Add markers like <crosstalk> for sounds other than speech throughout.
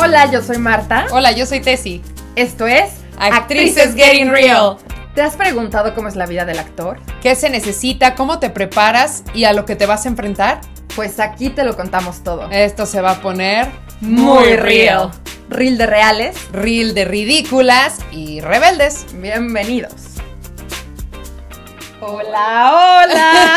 Hola, yo soy Marta. Hola, yo soy Tessie. Esto es Actrices Getting Real. ¿Te has preguntado cómo es la vida del actor? ¿Qué se necesita? ¿Cómo te preparas? ¿Y a lo que te vas a enfrentar? Pues aquí te lo contamos todo. Esto se va a poner Muy real. Real de reales. Real de ridículas y rebeldes. Bienvenidos. Hola, hola.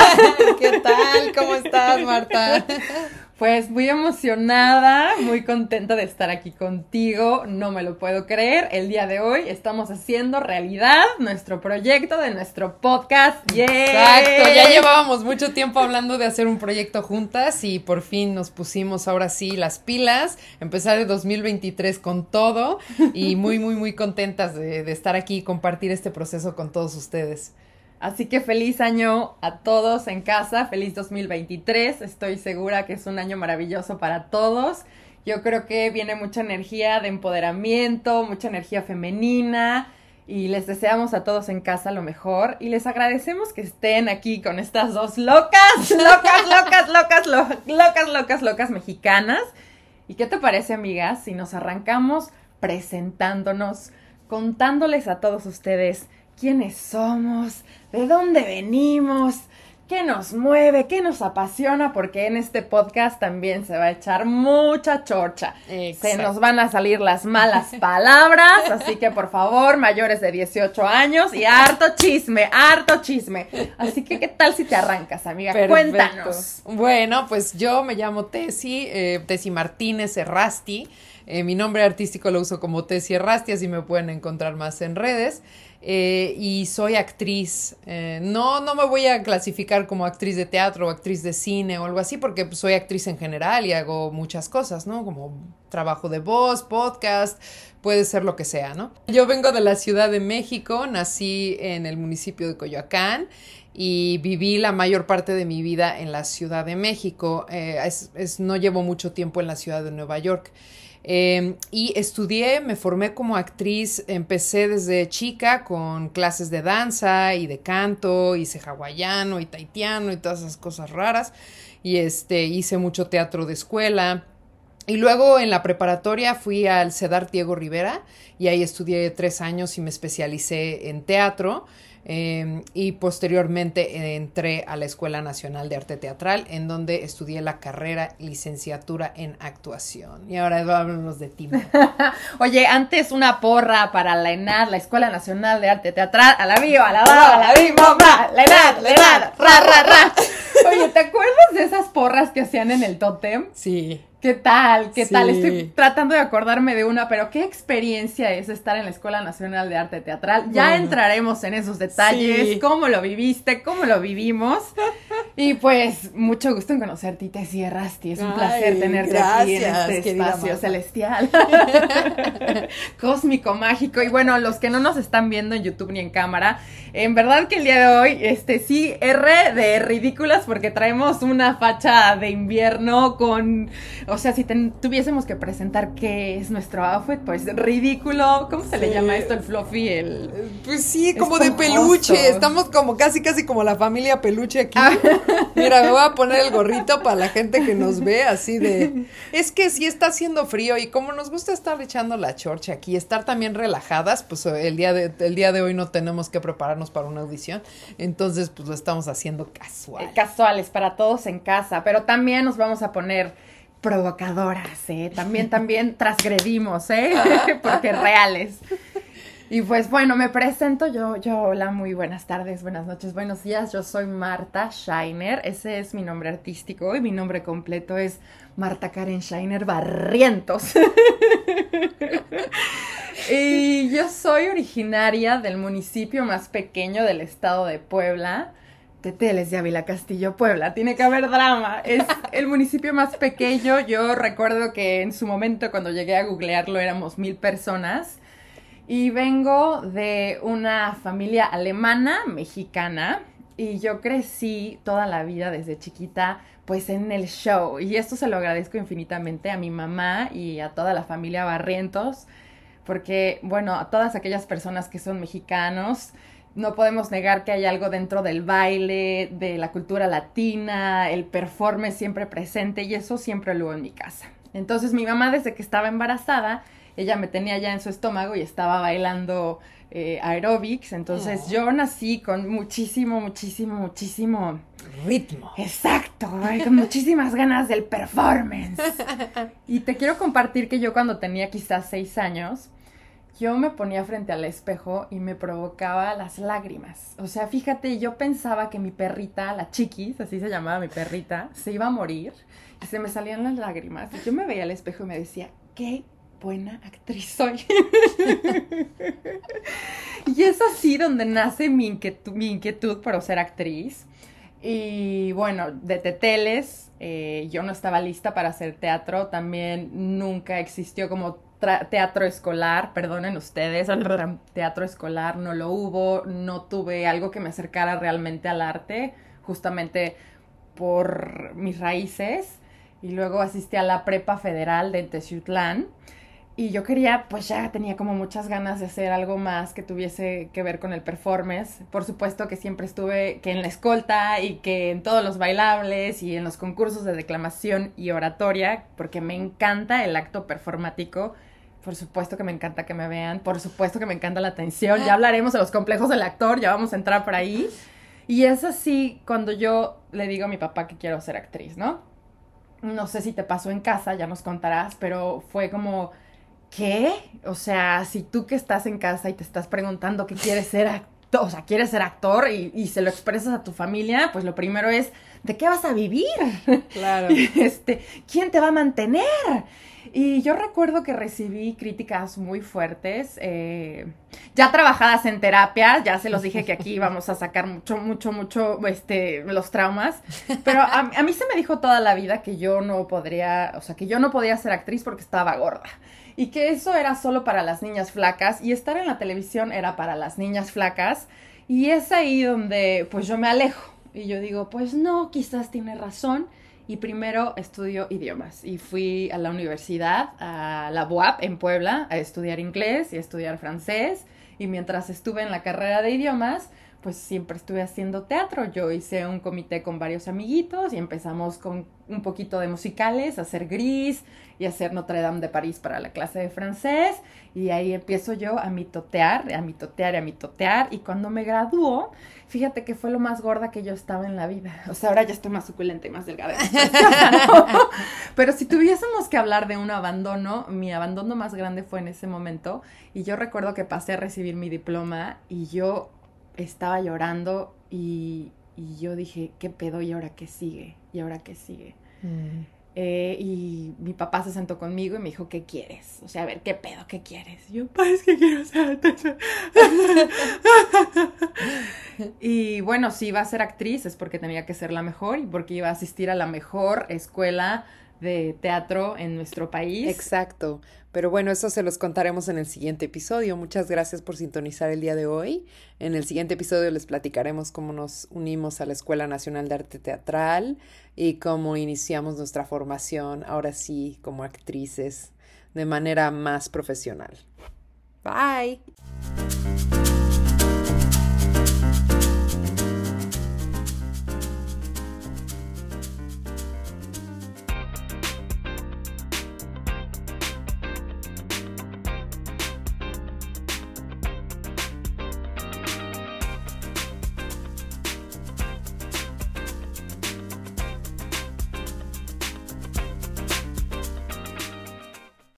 <laughs> ¿Qué tal? ¿Cómo estás, Marta? <laughs> Pues muy emocionada, muy contenta de estar aquí contigo, no me lo puedo creer. El día de hoy estamos haciendo realidad nuestro proyecto de nuestro podcast. ¡Yay! Exacto, ya llevábamos mucho tiempo hablando de hacer un proyecto juntas y por fin nos pusimos ahora sí las pilas, empezar el 2023 con todo y muy, muy, muy contentas de, de estar aquí y compartir este proceso con todos ustedes. Así que feliz año a todos en casa, feliz 2023. Estoy segura que es un año maravilloso para todos. Yo creo que viene mucha energía de empoderamiento, mucha energía femenina y les deseamos a todos en casa lo mejor y les agradecemos que estén aquí con estas dos locas, locas, locas, locas, lo- locas, locas, locas mexicanas. ¿Y qué te parece, amigas, si nos arrancamos presentándonos, contándoles a todos ustedes quiénes somos, de dónde venimos, qué nos mueve, qué nos apasiona, porque en este podcast también se va a echar mucha chorcha. Se nos van a salir las malas <laughs> palabras, así que por favor, mayores de 18 años y harto chisme, harto chisme. Así que, ¿qué tal si te arrancas, amiga? Perfecto. Cuéntanos. Bueno, pues yo me llamo Tessy, eh, Tessy Martínez Errasti. Eh, mi nombre artístico lo uso como Tessy Errasti, así me pueden encontrar más en redes. Eh, y soy actriz. Eh, no, no me voy a clasificar como actriz de teatro o actriz de cine o algo así, porque soy actriz en general y hago muchas cosas, ¿no? Como trabajo de voz, podcast, puede ser lo que sea, ¿no? Yo vengo de la Ciudad de México, nací en el municipio de Coyoacán y viví la mayor parte de mi vida en la Ciudad de México. Eh, es- no llevo mucho tiempo en la ciudad de Nueva York. Eh, y estudié, me formé como actriz, empecé desde chica con clases de danza y de canto, hice hawaiano y taitiano y todas esas cosas raras. Y este, hice mucho teatro de escuela. Y luego en la preparatoria fui al CEDAR Diego Rivera y ahí estudié tres años y me especialicé en teatro. eh, y posteriormente entré a la Escuela Nacional de Arte Teatral, en donde estudié la carrera licenciatura en actuación. Y ahora háblanos de ti. <laughs> Oye, antes una porra para la ENAD, la Escuela Nacional de Arte Teatral, a la viva, a la va, a la viva, va, la ENAD, la ENAD, ra, ra, ra. <laughs> Oye, ¿te acuerdas de esas porras que hacían en el tótem? Sí. ¿Qué tal? ¿Qué Sí. tal? Estoy tratando de acordarme de una, pero qué experiencia es estar en la Escuela Nacional de Arte Teatral. Ya Bueno. entraremos en esos detalles, Sí. cómo lo viviste, cómo lo vivimos. Y pues, mucho gusto en conocerte, Tessie Errasti. Es un Ay, placer tenerte aquí en este espacio celestial. <laughs> Cósmico, mágico. Y bueno, los que no nos están viendo en YouTube ni en cámara, en verdad que el día de hoy, este sí, R de ridículas, porque traemos una facha de invierno con. O sea, si ten- tuviésemos que presentar qué es nuestro outfit, pues ridículo. ¿Cómo se le llama esto? El fluffy, el. Pues sí, como de peluche. Estamos como casi, casi como la familia peluche aquí. Mira, me voy a poner el gorrito para la gente que nos ve así de. Es que sí está haciendo frío y como nos gusta estar echando la chorcha aquí, estar también relajadas, pues el día de, el día de hoy no tenemos que prepararnos para una audición. Entonces, pues lo estamos haciendo casual. eh, casuales para todos en casa, pero también nos vamos a poner provocadoras, ¿eh? También, también transgredimos, ¿eh? <laughs> Porque reales. Y pues bueno, me presento yo, yo, hola, muy buenas tardes, buenas noches, buenos días, yo soy Marta Scheiner, ese es mi nombre artístico y mi nombre completo es Marta Karen Scheiner Barrientos. <laughs> y yo soy originaria del municipio más pequeño del estado de Puebla, Teteles de Ávila Castillo, Puebla. Tiene que haber drama. Es el municipio más pequeño. Yo recuerdo que en su momento, cuando llegué a googlearlo, éramos mil personas. Y vengo de una familia alemana, mexicana. Y yo crecí toda la vida desde chiquita, pues en el show. Y esto se lo agradezco infinitamente a mi mamá y a toda la familia Barrientos. Porque, bueno, a todas aquellas personas que son mexicanos, no podemos negar que hay algo dentro del baile, de la cultura latina, el performance siempre presente y eso siempre lo hubo en mi casa. Entonces mi mamá desde que estaba embarazada, ella me tenía ya en su estómago y estaba bailando eh, aerobics, entonces yo nací con muchísimo, muchísimo, muchísimo ritmo. Exacto, con muchísimas ganas del performance. <laughs> Y te quiero compartir que yo cuando tenía quizás seis años, yo me ponía frente al espejo y me provocaba las lágrimas. O sea, fíjate, yo pensaba que mi perrita, la chiquis, así se llamaba mi perrita, se iba a morir y se me salían las lágrimas. Y yo me veía al espejo y me decía, qué buena actriz soy. <laughs> y es así donde nace mi inquietud, mi inquietud por ser actriz. Y bueno, de Teteles, eh, yo no estaba lista para hacer teatro, también nunca existió como teatro escolar, perdonen ustedes, teatro escolar no lo hubo, no tuve algo que me acercara realmente al arte, justamente por mis raíces. Y luego asistí a la prepa federal de Teciutlán y yo quería, pues ya tenía como muchas ganas de hacer algo más que tuviese que ver con el performance. Por supuesto que siempre estuve que en la escolta y que en todos los bailables y en los concursos de declamación y oratoria, porque me encanta el acto performático. Por supuesto que me encanta que me vean, por supuesto que me encanta la atención. Ya hablaremos de los complejos del actor, ya vamos a entrar por ahí. Y es así cuando yo le digo a mi papá que quiero ser actriz, ¿no? No sé si te pasó en casa, ya nos contarás, pero fue como ¿qué? O sea, si tú que estás en casa y te estás preguntando qué quieres ser actor, o sea, quieres ser actor y, se lo expresas a tu familia, pues lo primero es, ¿de qué vas a vivir? Claro. <laughs> este, ¿quién te va a mantener? Y yo recuerdo que recibí críticas muy fuertes, eh, ya trabajadas en terapia, ya se los dije que aquí íbamos a sacar mucho, mucho, mucho, este, los traumas, pero a, a mí se me dijo toda la vida que yo no podría, o sea, que yo no podía ser actriz porque estaba gorda y que eso era solo para las niñas flacas y estar en la televisión era para las niñas flacas y es ahí donde pues yo me alejo y yo digo pues no, quizás tiene razón y primero estudio idiomas y fui a la universidad, a la BUAP en Puebla, a estudiar inglés y a estudiar francés y mientras estuve en la carrera de idiomas pues siempre estuve haciendo teatro. Yo hice un comité con varios amiguitos y empezamos con un poquito de musicales, hacer Gris y hacer Notre Dame de París para la clase de francés. Y ahí empiezo yo a mitotear, a mitotear y a mitotear. Y cuando me graduó, fíjate que fue lo más gorda que yo estaba en la vida. O sea, ahora ya estoy más suculenta y más delgada. <laughs> <laughs> Pero si tuviésemos que hablar de un abandono, mi abandono más grande fue en ese momento. Y yo recuerdo que pasé a recibir mi diploma y yo estaba llorando y, yo dije, ¿qué pedo? ¿Y ahora qué sigue? ¿Y ahora qué sigue? Mm. Eh, y mi papá se sentó conmigo y me dijo, ¿qué quieres? O sea, a ver, ¿qué pedo? ¿Qué quieres? Y yo, pa, es que quiero ser actriz. <laughs> y bueno, si iba a ser actriz es porque tenía que ser la mejor y porque iba a asistir a la mejor escuela de teatro en nuestro país. Exacto. Pero bueno, eso se los contaremos en el siguiente episodio. Muchas gracias por sintonizar el día de hoy. En el siguiente episodio les platicaremos cómo nos unimos a la Escuela Nacional de Arte Teatral y cómo iniciamos nuestra formación, ahora sí, como actrices, de manera más profesional. Bye.